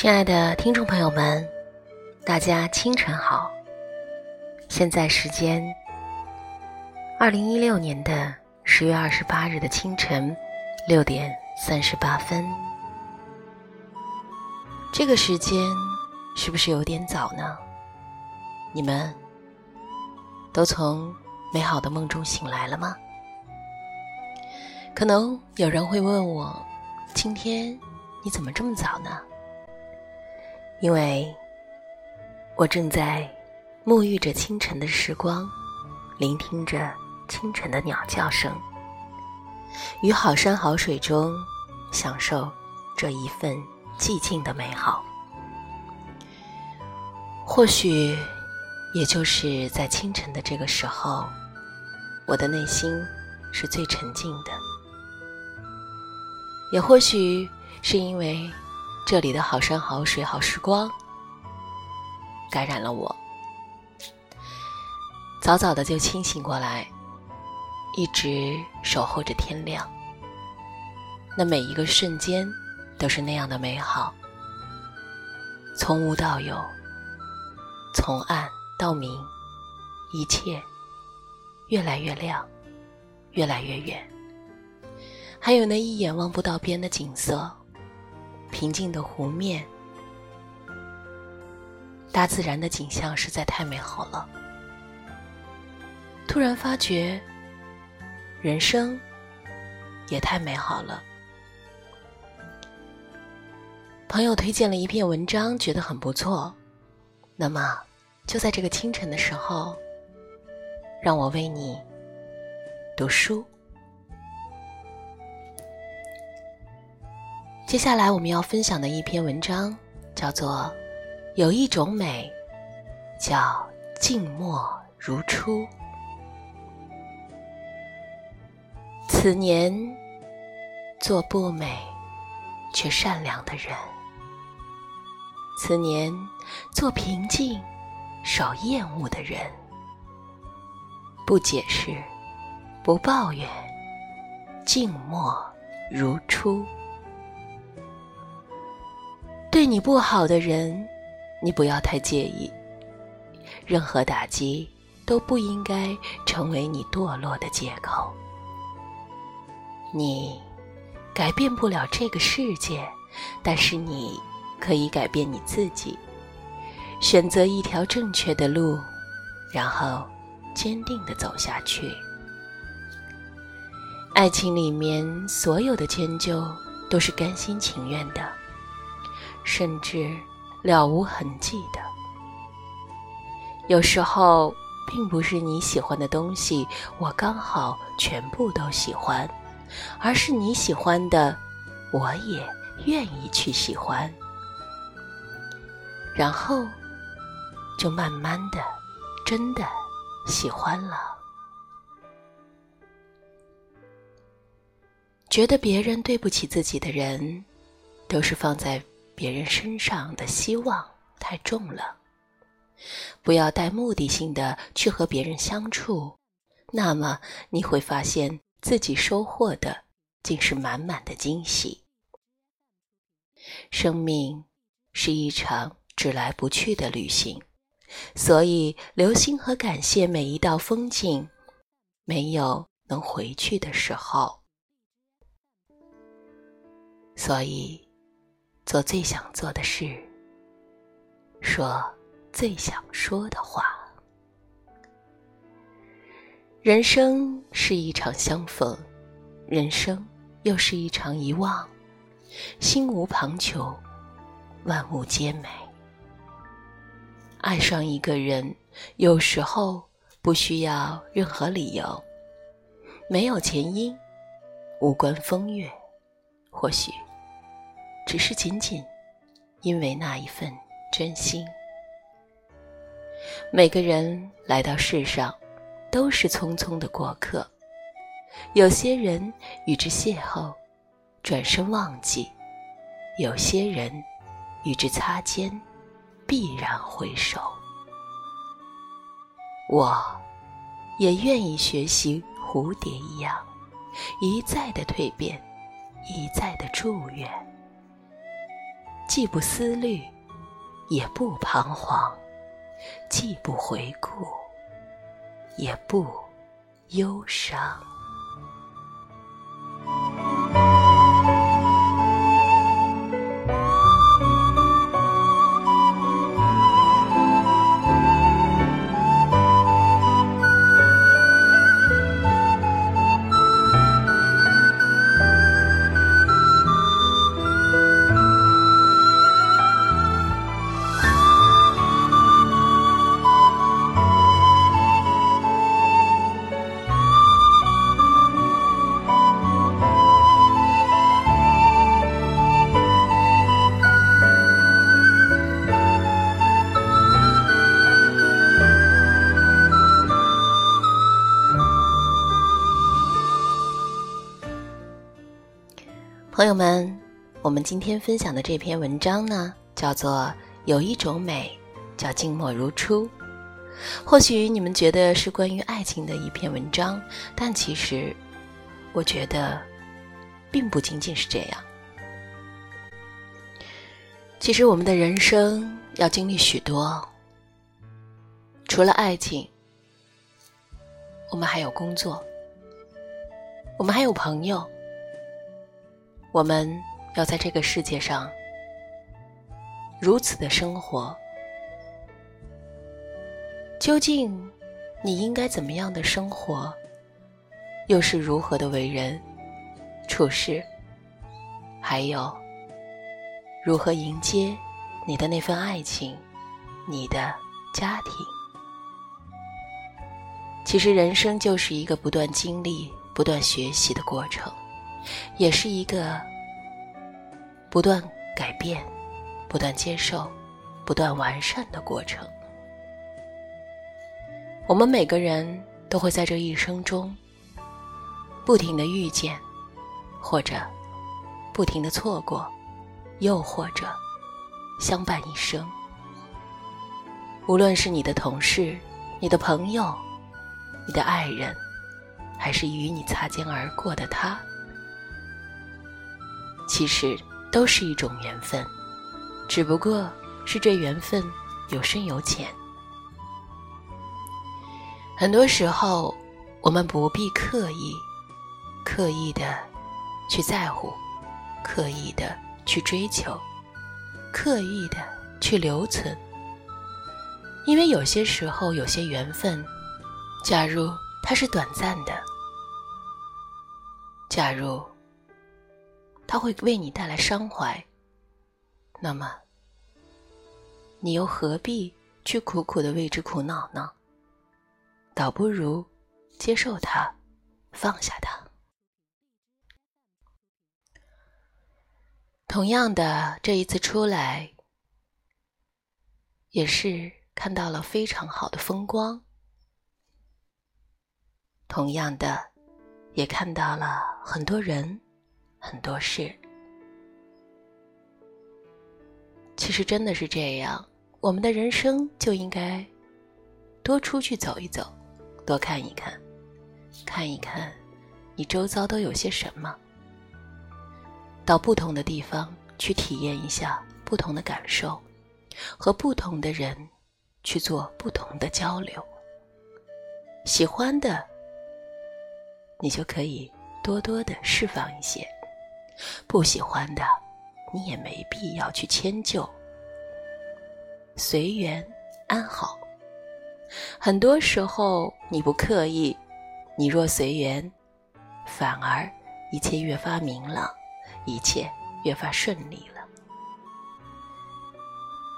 亲爱的听众朋友们，大家清晨好。现在时间二零一六年的十月二十八日的清晨六点三十八分。这个时间是不是有点早呢？你们都从美好的梦中醒来了吗？可能有人会问我，今天你怎么这么早呢？因为我正在沐浴着清晨的时光，聆听着清晨的鸟叫声，于好山好水中享受这一份寂静的美好。或许，也就是在清晨的这个时候，我的内心是最沉静的。也或许是因为。这里的好山好水好时光，感染了我。早早的就清醒过来，一直守候着天亮。那每一个瞬间都是那样的美好，从无到有，从暗到明，一切越来越亮，越来越远。还有那一眼望不到边的景色。平静的湖面，大自然的景象实在太美好了。突然发觉，人生也太美好了。朋友推荐了一篇文章，觉得很不错。那么，就在这个清晨的时候，让我为你读书。接下来我们要分享的一篇文章，叫做《有一种美，叫静默如初》。此年，做不美却善良的人；此年，做平静少厌恶的人。不解释，不抱怨，静默如初。对你不好的人，你不要太介意。任何打击都不应该成为你堕落的借口。你改变不了这个世界，但是你可以改变你自己。选择一条正确的路，然后坚定的走下去。爱情里面所有的迁就都是甘心情愿的。甚至了无痕迹的。有时候，并不是你喜欢的东西，我刚好全部都喜欢，而是你喜欢的，我也愿意去喜欢。然后，就慢慢的，真的喜欢了。觉得别人对不起自己的人，都是放在。别人身上的希望太重了，不要带目的性的去和别人相处，那么你会发现自己收获的竟是满满的惊喜。生命是一场只来不去的旅行，所以留心和感谢每一道风景，没有能回去的时候，所以。做最想做的事，说最想说的话。人生是一场相逢，人生又是一场遗忘。心无旁骛，万物皆美。爱上一个人，有时候不需要任何理由，没有前因，无关风月，或许。只是仅仅因为那一份真心。每个人来到世上，都是匆匆的过客。有些人与之邂逅，转身忘记；有些人与之擦肩，必然回首。我也愿意学习蝴蝶一样，一再的蜕变，一再的祝愿。既不思虑，也不彷徨；既不回顾，也不忧伤。朋友们，我们今天分享的这篇文章呢，叫做《有一种美叫静默如初》。或许你们觉得是关于爱情的一篇文章，但其实，我觉得，并不仅仅是这样。其实，我们的人生要经历许多，除了爱情，我们还有工作，我们还有朋友。我们要在这个世界上如此的生活，究竟你应该怎么样的生活？又是如何的为人处事？还有如何迎接你的那份爱情、你的家庭？其实，人生就是一个不断经历、不断学习的过程。也是一个不断改变、不断接受、不断完善的过程。我们每个人都会在这一生中不停的遇见，或者不停的错过，又或者相伴一生。无论是你的同事、你的朋友、你的爱人，还是与你擦肩而过的他。其实都是一种缘分，只不过是这缘分有深有浅。很多时候，我们不必刻意、刻意的去在乎，刻意的去追求，刻意的去留存，因为有些时候，有些缘分，假如它是短暂的，假如。他会为你带来伤怀，那么，你又何必去苦苦的为之苦恼呢？倒不如接受它，放下它。同样的，这一次出来，也是看到了非常好的风光。同样的，也看到了很多人。很多事，其实真的是这样。我们的人生就应该多出去走一走，多看一看，看一看你周遭都有些什么。到不同的地方去体验一下不同的感受，和不同的人去做不同的交流。喜欢的，你就可以多多的释放一些。不喜欢的，你也没必要去迁就，随缘安好。很多时候你不刻意，你若随缘，反而一切越发明朗，一切越发顺利了。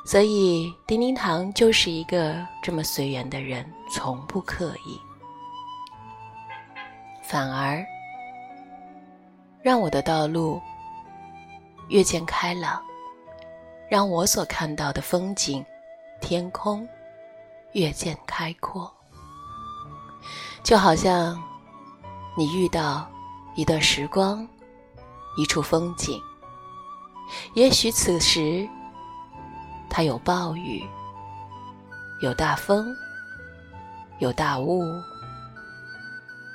所以丁丁堂就是一个这么随缘的人，从不刻意，反而。让我的道路越见开朗，让我所看到的风景、天空越见开阔。就好像你遇到一段时光、一处风景，也许此时它有暴雨、有大风、有大雾。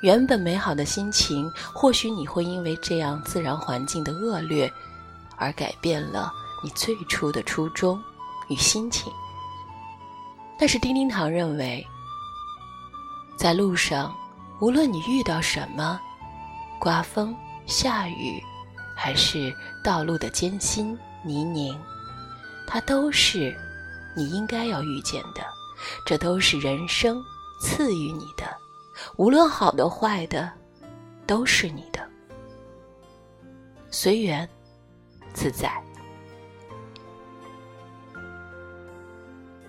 原本美好的心情，或许你会因为这样自然环境的恶劣，而改变了你最初的初衷与心情。但是丁丁糖认为，在路上，无论你遇到什么，刮风、下雨，还是道路的艰辛泥泞，它都是你应该要遇见的，这都是人生赐予你的，无论好的坏的，都是你的。随缘，自在。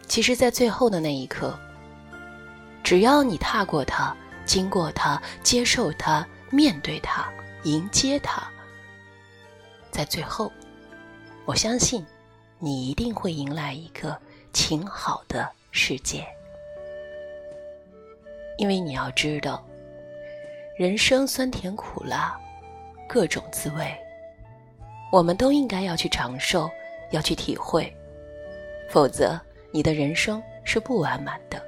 其实，在最后的那一刻，只要你踏过它、经过它、接受它、面对它、迎接它，在最后，我相信你一定会迎来一个晴好的世界。因为你要知道，人生酸甜苦辣，各种滋味。我们都应该要去尝受，要去体会，否则你的人生是不完满的。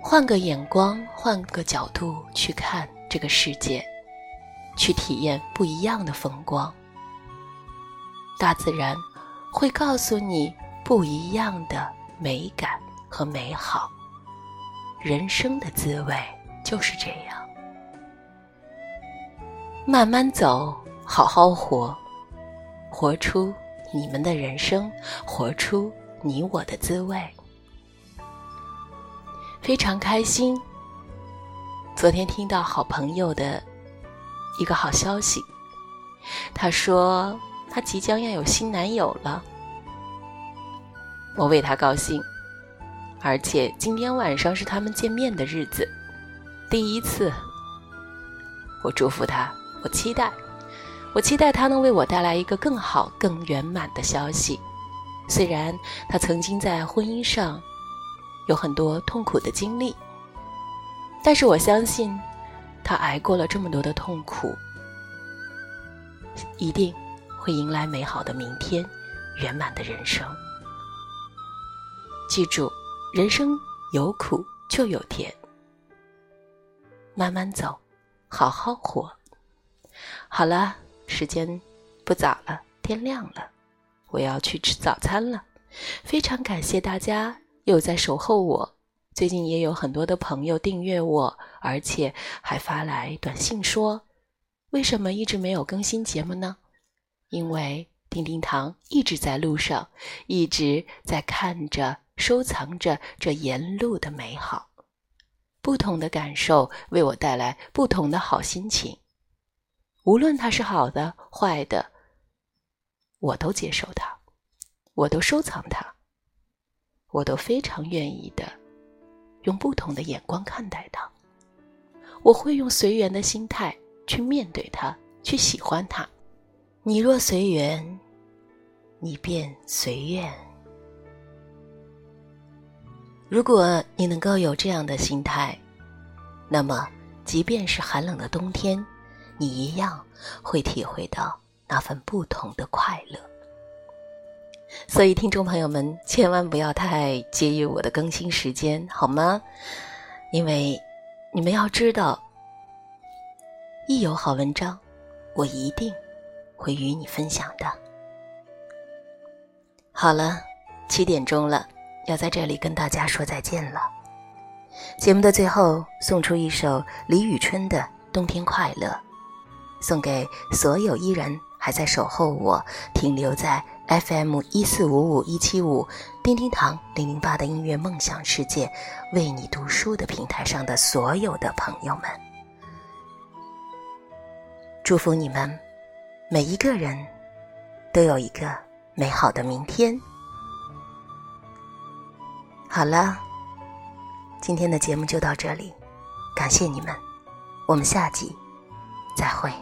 换个眼光，换个角度去看这个世界，去体验不一样的风光。大自然会告诉你不一样的美感和美好。人生的滋味就是这样。慢慢走，好好活，活出你们的人生，活出你我的滋味。非常开心。昨天听到好朋友的一个好消息，他说他即将要有新男友了，我为他高兴，而且今天晚上是他们见面的日子，第一次，我祝福他。我期待，我期待他能为我带来一个更好、更圆满的消息。虽然他曾经在婚姻上有很多痛苦的经历，但是我相信，他挨过了这么多的痛苦，一定会迎来美好的明天，圆满的人生。记住，人生有苦就有甜，慢慢走，好好活。好了，时间不早了，天亮了，我要去吃早餐了。非常感谢大家又在守候我。最近也有很多的朋友订阅我，而且还发来短信说：“为什么一直没有更新节目呢？”因为丁丁糖一直在路上，一直在看着、收藏着这沿路的美好，不同的感受为我带来不同的好心情。无论它是好的坏的，我都接受它，我都收藏它，我都非常愿意的用不同的眼光看待它。我会用随缘的心态去面对它，去喜欢它。你若随缘，你便随愿。如果你能够有这样的心态，那么即便是寒冷的冬天。你一样会体会到那份不同的快乐，所以听众朋友们千万不要太介意我的更新时间，好吗？因为你们要知道，一有好文章，我一定会与你分享的。好了，七点钟了，要在这里跟大家说再见了。节目的最后，送出一首李宇春的《冬天快乐》。送给所有依然还在守候我、停留在 FM 一四五五一七五叮叮堂零零八的音乐梦想世界为你读书的平台上的所有的朋友们，祝福你们每一个人都有一个美好的明天。好了，今天的节目就到这里，感谢你们，我们下集再会。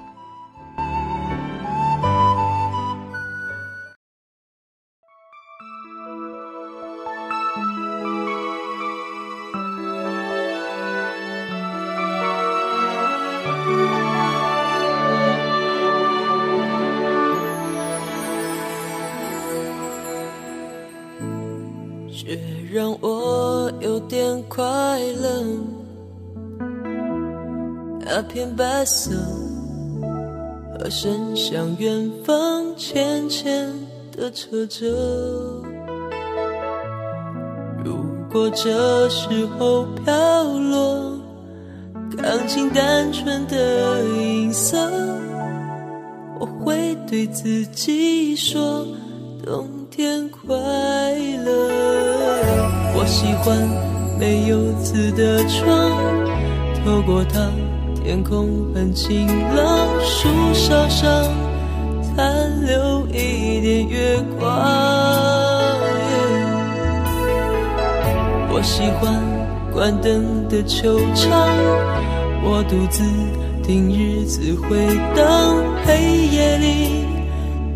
那片白色和伸向远方浅浅的扯着。如果这时候飘落钢琴单纯的音色，我会对自己说：冬天快乐。我喜欢没有字的窗，透过它。天空很晴朗，树梢上残留一点月光。我喜欢关灯的球场，我独自听日子回荡，黑夜里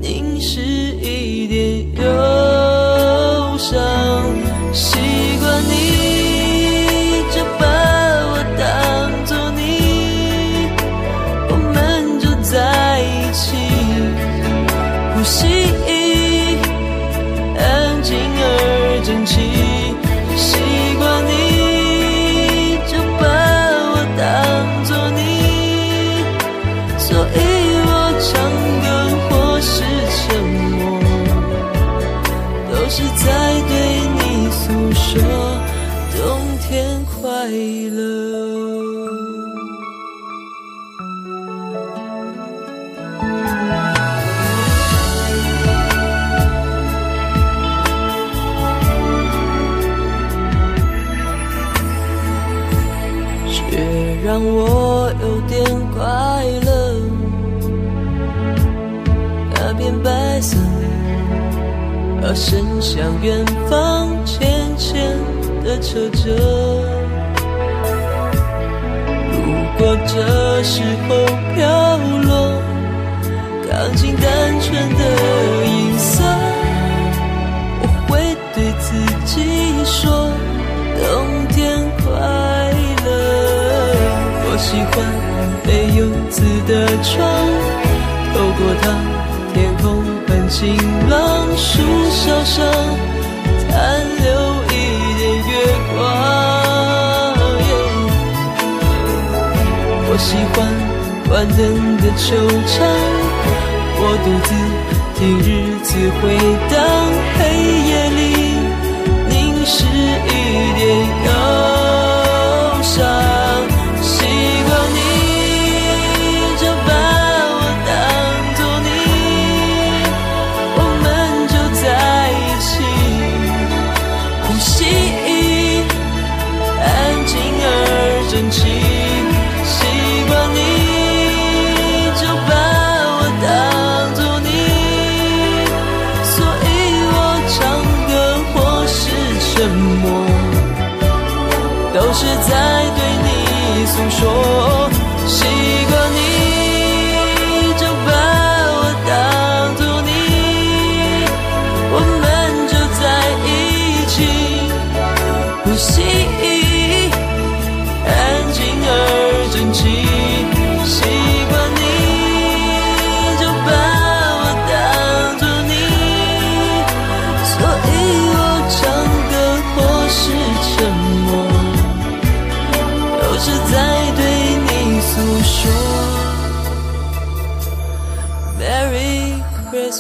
凝视一点忧伤，习惯你快乐却让我有点快乐。那片白色，歌声向远方浅浅的扯着。如果这时候飘落钢琴单纯的音色，我会对自己说：冬天快乐。我喜欢没有字的窗，透过它，天空很晴朗，树梢上冷的惆怅，我独自听日子回荡，黑夜里。当作你所以我唱歌或是沉默都是在对你诉说。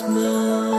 No.